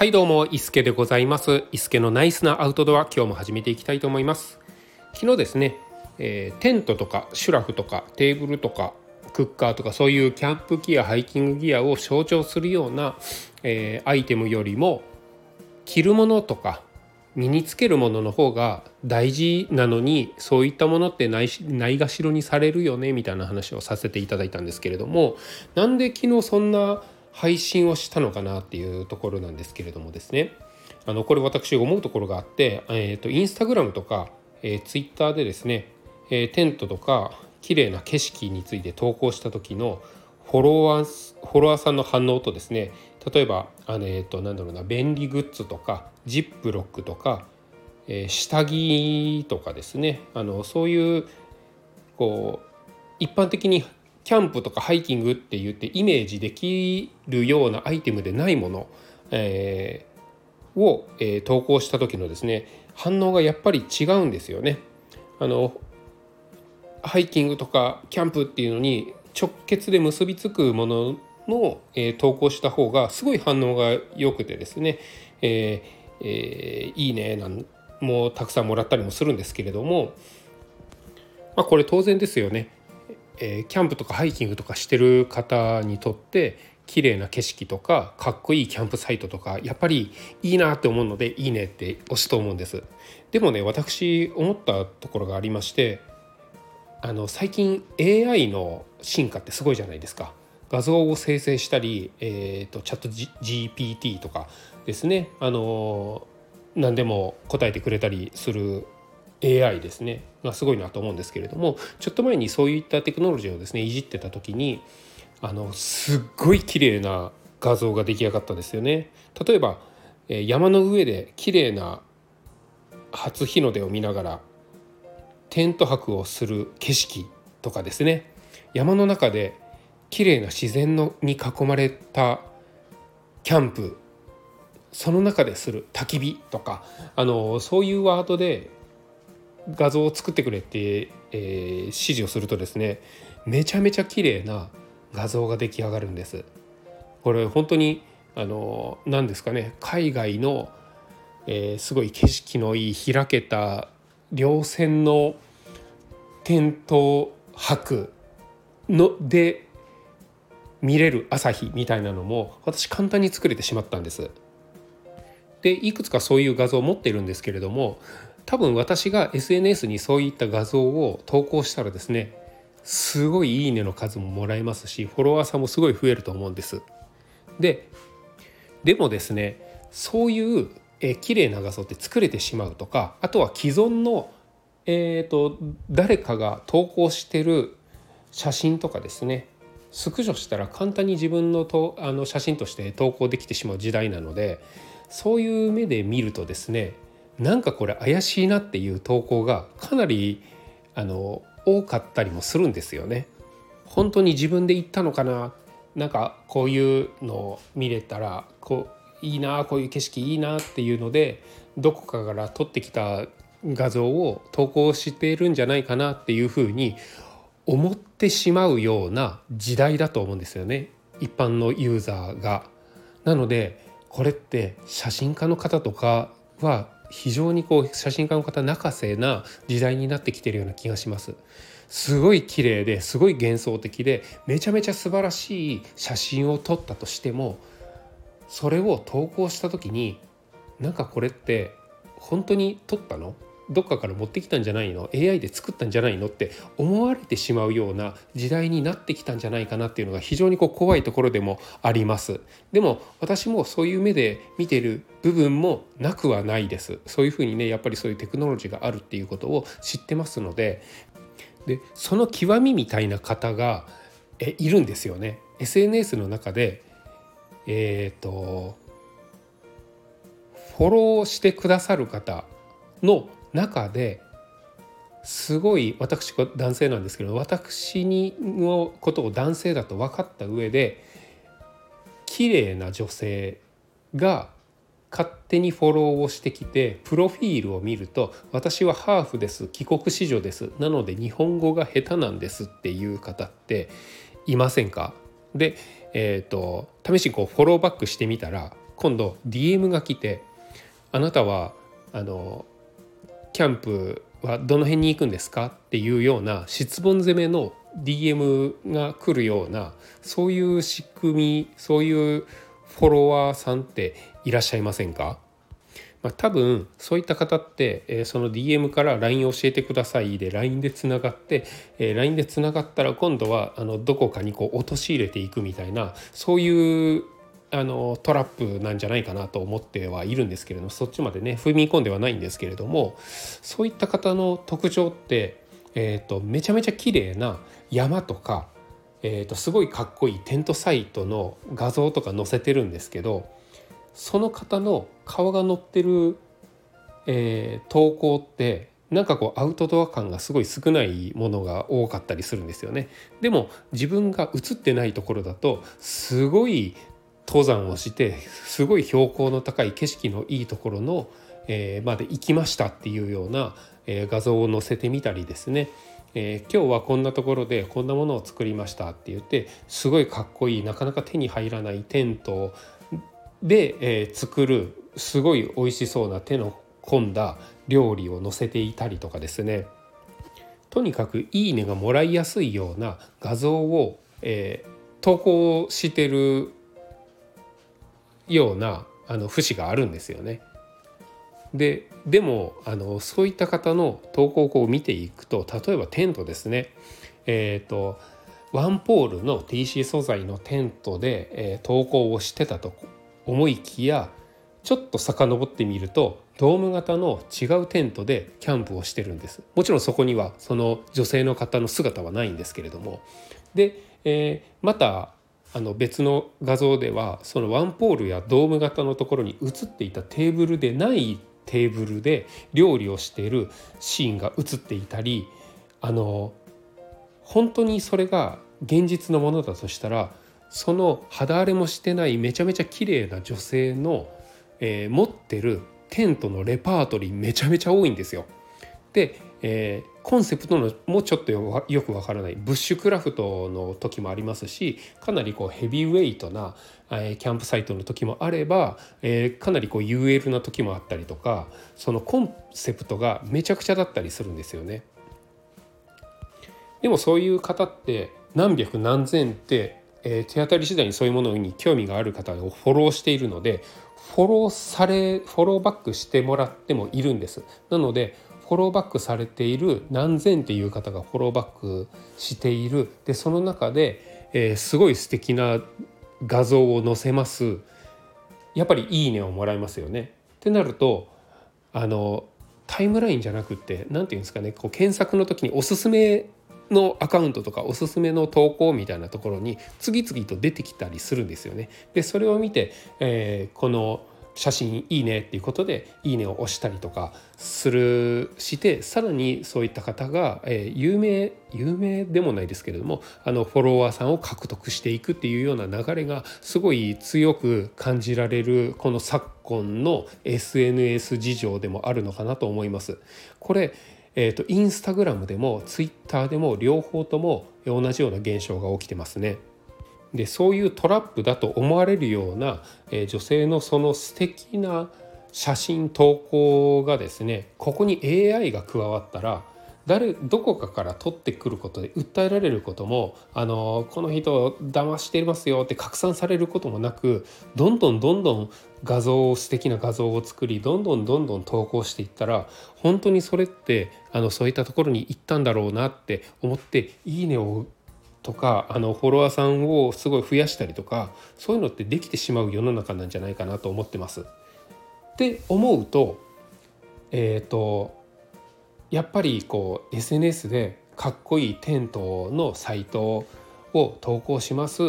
はいどうも、伊助でございます。伊助のナイスなアウトドア、今日も始めていきたいと思います。昨日ですね、えー、テントとかシュラフとかテーブルとかクッカーとかそういうキャンプギア、ハイキングギアを象徴するような、えー、アイテムよりも着るものとか身につけるものの方が大事なのにそういったものってないないがしろにされるよねみたいな話をさせていただいたんですけれどもなんで昨日そんな配信をしたのかなっていうところなんですけれどもですね。あのこれ私思うところがあって、えーと、インスタグラムとか、えー、ツイッターでですね、えー、テントとか綺麗な景色について投稿した時のフォロワーフォロワーさんの反応とですね例えばあの、えーと、なんだろうな便利グッズとかジップロックとか、えー、下着とかですねあのそういうこう一般的にキャンプとかハイキングって言ってイメージできるようなアイテムでないもの、えー、を、えー、投稿した時のですね反応がやっぱり違うんですよね。あのハイキングとかキャンプっていうのに直結で結びつくものの、えー、投稿した方がすごい反応が良くてですね、えーえー、いいねなんもたくさんもらったりもするんですけれども、まあ、これ当然ですよね。えー、キャンプとかハイキングとかしてる方にとって綺麗な景色とかかっこいいキャンプサイトとかやっぱりいいなって思うのでいいねって押すと思うんです。でもね私思ったところがありましてあの最近 AI の進化ってすごいじゃないですか。画像を生成したり、えーと、チャット、G、GPT とかですね。あの何でも答えてくれたりする AI ですねがすごいなと思うんですけれどもちょっと前にそういったテクノロジーをですねいじってた時にあのすっごい綺麗な画像が出来上がったんですよね。例えば山の上で綺麗な初日の出を見ながらテント泊をする景色とかですね山の中で綺麗な自然のに囲まれたキャンプその中でする焚き火とかあのそういうワードで画像を作ってくれって、えー、指示をするとですねめちゃめちゃ綺麗な画像が出来上がるんです。これ本当にあの何ですかね海外の、えー、すごい景色のいい開けた稜線のテント泊ので見れる朝日みたいなのも私簡単に作れてしまったんです。でいくつかそういう画像を持っているんですけれども多分私が SNS にそういった画像を投稿したらですねすごいいいねの数ももらえますしフォロワーさんもすごい増えると思うんです。ででもですねそういうえ綺麗な画像って作れてしまうとかあとは既存の、えーと、誰かが投稿してる写真とかですねスクショしたら簡単に自分のとあの写真として投稿できてしまう時代なのでそういう目で見るとですねなんかこれ怪しいなっていう投稿がかなりあの多かったりもするんですよね。本当に自分で言ったのかな？なんかこういうのを見れたらこういいなこういう景色いいなっていうのでどこかから撮ってきた画像を投稿しているんじゃないかなっていうふうに思ってしまうような時代だと思うんですよね一般のユーザーが。なのでこれって写真家の方とかは非常にこう写真家の方泣かせな時代になってきてるような気がします。すごい綺麗ですごい幻想的でめちゃめちゃ素晴らしい写真を撮ったとしてもそれを投稿した時になんかこれって本当に撮ったの？どっかから持ってきたんじゃないの？AI で作ったんじゃないの？って思われてしまうような時代になってきたんじゃないかなっていうのが非常にこう怖いところでもあります。でも私もそういう目で見てる部分もなくはないです。そういうふうにねやっぱりそういうテクノロジーがあるっていうことを知ってますので。でその極みみたいな方がえいるんですよね。SNS の中でえっ、ー、とフォローしてくださる方の中ですごい私男性なんですけど私のことを男性だと分かった上で綺麗な女性が勝手にフォローをしてきてプロフィールを見ると「私はハーフです帰国子女ですなので日本語が下手なんです」っていう方っていませんか？で、えーと、試しにこうフォローバックしてみたら今度 DM が来て「あなたはあのキャンプはどの辺に行くんですか?」っていうような質問攻めの DM が来るようなそういう仕組みそういうフォロワーさんっていらっしゃいませんか？まあ、多分そういった方って、えー、その DM から LINE 教えてくださいで LINE でつながって、えー、LINE でつながったら今度はあのどこかにこう陥れていくみたいなそういうあのトラップなんじゃないかなと思ってはいるんですけれどもそっちまでね踏み込んではないんですけれどもそういった方の特徴って、えーと、めちゃめちゃ綺麗な山とか、えーとすごいかっこいいテントサイトの画像とか載せてるんですけどその方の顔が載ってる、えー、投稿ってなんかこうアウトドア感がすごい少ないものが多かったりするんですよね。でも自分が映ってないところだとすごい登山をしてすごい標高の高い景色のいいところの、えー、まで行きましたっていうような、えー、画像を載せてみたりですね。えー、今日はこんなところでこんなものを作りましたって言ってすごいかっこいいなかなか手に入らないテントで、えー、作るすごい美味しそうな手の込んだ料理を載せていたりとかですね。とにかく「いいね」がもらいやすいような画像を、えー、投稿してるようなあの節があるんですよね。ででもあのそういった方の投稿を見ていくと例えばテントですね。えっ、ー、とワンポールの TC 素材のテントで、えー、投稿をしてたと思いきやちょっと遡ってみるとドーム型の違うテントでキャンプをしてるんです。もちろんそこにはその女性の方の姿はないんですけれども。で、えー、またあの別の画像ではそのワンポールやドーム型のところに映っていたテーブルでないテーブルで料理をしているシーンが映っていたりあの本当にそれが現実のものだとしたらその肌荒れもしてないめちゃめちゃ綺麗な女性の、えー、持ってるテントのレパートリーめちゃめちゃ多いんですよ。で、えー、コンセプトのもちょっとよくわからないブッシュクラフトの時もありますしかなりこうヘビーウェイトな、えー、キャンプサイトの時もあれば、えー、かなりこう UL な時もあったりとかそのコンセプトがめちゃくちゃだったりするんですよね。でもそういう方って何百何千ってえー、手当たり次第にそういうものに興味がある方をフォローしているのでフォローされフォローバックしてもらってもいるんですなのでフォローバックされている何千っていう方がフォローバックしているでその中で、えー、すごい素敵な画像を載せますやっぱり「いいね」をもらいますよね。ってなるとあのタイムラインじゃなくって何て言うんですかねこう検索の時におすすめのアカウントとかおすすめの投稿みたいなところに次々と出てきたりするんですよね。でそれを見て、えー、この写真いいねっていうことでいいねを押したりとかするしてさらにそういった方が、えー、有名有名でもないですけれどもあのフォロワーさんを獲得していくっていうような流れがすごい強く感じられるこの昨今の SNS 事情でもあるのかなと思います。これえーと、インスタグラムでもツイッターでも両方とも同じような現象が起きてますね。でそういうトラップだと思われるような、えー、女性のその素敵な写真投稿がですねここに AI が加わったら誰どこかから取ってくることで訴えられることもあのこの人騙していますよって拡散されることもなくどんどんどんどん画像を素敵な画像を作りどんどんどんどん投稿していったら本当にそれってあのそういったところに行ったんだろうなって思って「いいね」をとかあのフォロワーさんをすごい増やしたりとかそういうのってできてしまう世の中なんじゃないかなと思ってます。って思うとえっ、ー、とやっぱりこう SNS でかっこいいテントのサイトを投稿します、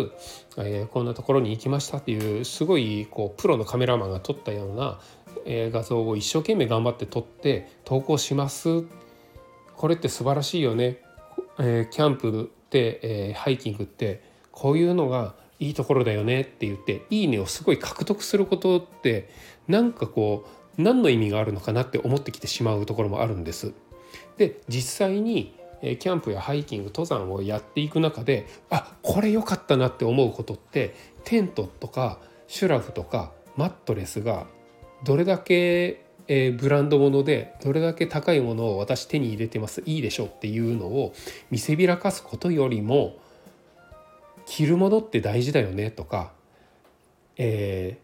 えー、こんなところに行きましたっていうすごいこうプロのカメラマンが撮ったような、えー、画像を一生懸命頑張って撮って投稿します。これって素晴らしいよね、えー、キャンプって、えハイキングってこういうのがいいところだよねって言って「いいね」をすごい獲得することってなんかこう何の意味があるのかなって思ってきてしまうところもあるんです。で実際にキャンプやハイキング登山をやっていく中であこれ良かったなって思うことってテントとかシュラフとかマットレスがどれだけえー、ブランド物でどれだけ高いものを私手に入れてますいいでしょっていうのを見せびらかすことよりも着るものって大事だよねとか、え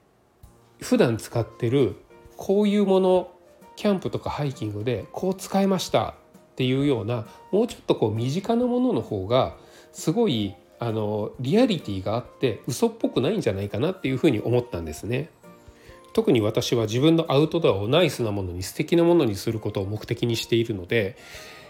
ー、普段使ってるこういうものキャンプとかハイキングでこう使いましたっていうようなもうちょっとこう身近なものの方がすごいあのリアリティがあって嘘っぽくないんじゃないかなっていうふうに思ったんですね。特に私は自分のアウトドアをナイスなものに素敵なものにすることを目的にしているので、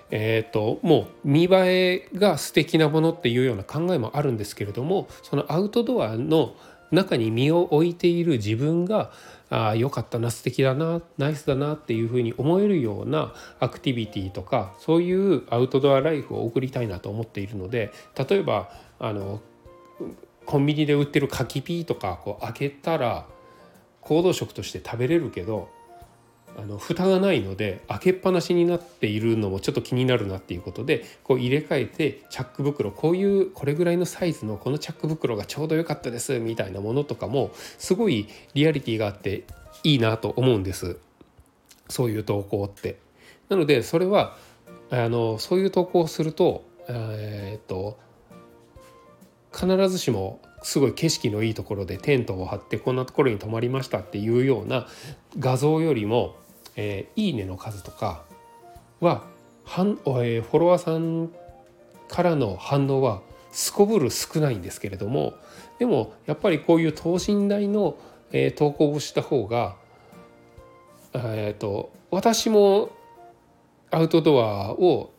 えーと、もう見栄えが素敵なものっていうような考えもあるんですけれどもそのアウトドアの中に身を置いている自分があ良かったな素敵だなナイスだなっていうふうに思えるようなアクティビティとかそういうアウトドアライフを送りたいなと思っているので例えばあのコンビニで売ってる柿ピーとかこう開けたら行動食として食べれるけどあの蓋がないので開けっぱなしになっているのもちょっと気になるなっていうことでこう入れ替えてチャック袋こういうこれぐらいのサイズのこのチャック袋がちょうど良かったですみたいなものとかもすごいリアリティがあっていいなと思うんですそういう投稿って。なのでそれはあのそういう投稿をするとえー、っと必ずしもすごい景色のいいところでテントを張ってこんなところに泊まりましたっていうような画像よりも、えー、いいねの数とかははん、えー、フォロワーさんからの反応はすこぶる少ないんですけれどもでもやっぱりこういう等身大の、えー、投稿をした方が、えーと私もアウトドアを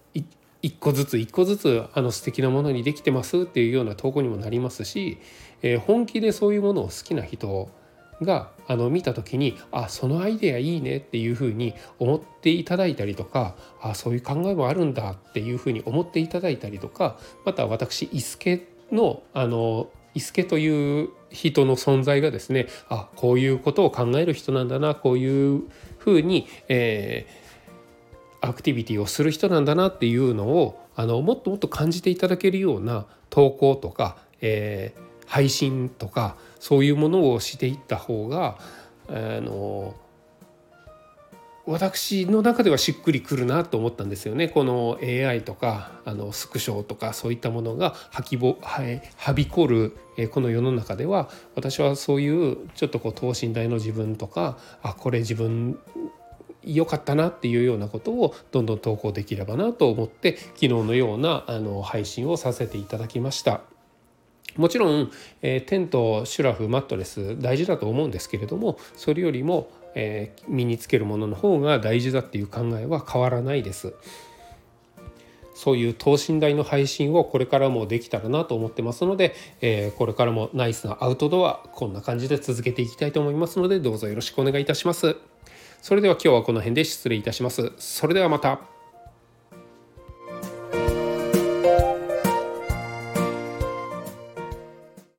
一個ずつ一個ずつあの素敵なものにできてますっていうような投稿にもなりますし、えー、本気でそういうものを好きな人があの見た時にあそのアイデアいいねっていうふうに思っていただいたりとかあそういう考えもあるんだっていうふうに思っていただいたりとかまた私伊助のあの伊助という人の存在がですねあこういうことを考える人なんだなこういうふうに、えーアクティビティをする人なんだなっていうのをあのもっともっと感じていただけるような投稿とか、えー、配信とかそういうものをしていった方があの私の中ではしっくりくるなと思ったんですよね。この AI とかあのスクショとかそういったものがはきぼははびこるこの世の中では私はそういうちょっとこう等身大の自分とかあこれ自分良かったなっていうようなことをどんどん投稿できればなと思って昨日のようなあの配信をさせていただきました。もちろん、えー、テントシュラフマットレス大事だと思うんですけれどもそれよりも、えー、身につけるものの方が大事だっていう考えは変わらないです。そういう等身大の配信をこれからもできたらなと思ってますので、えー、これからもナイスなアウトドアこんな感じで続けていきたいと思いますのでどうぞよろしくお願いいたします。それでは今日はこの辺で失礼いたします。それではまた。